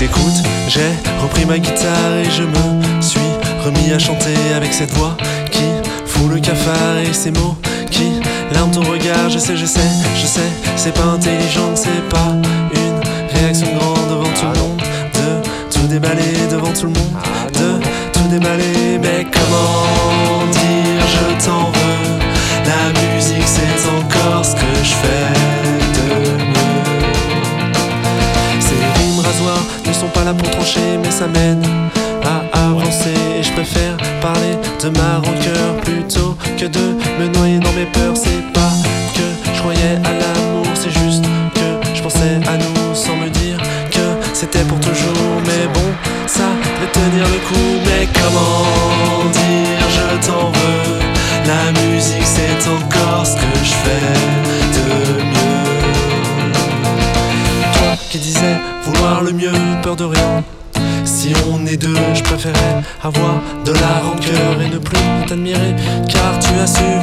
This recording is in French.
écoute, j'ai repris ma guitare et je me suis remis à chanter avec cette voix qui fout le cafard et ces mots qui larment ton regard. Je sais, je sais, je sais, c'est pas intelligent, c'est pas une réaction grande devant tout le monde, de tout déballer devant tout le monde, de tout déballer. Mais comment pour trancher, mais ça mène à avancer. Et je préfère parler de ma rancœur plutôt que de me noyer dans mes peurs. C'est pas que je croyais à l'amour, c'est juste que je pensais à nous sans me dire que c'était pour toujours. Mais bon, ça devait tenir le coup. Mais comment le mieux, peur de rien. Si on est deux, je préférais avoir de la rancœur et ne plus t'admirer, car tu as su.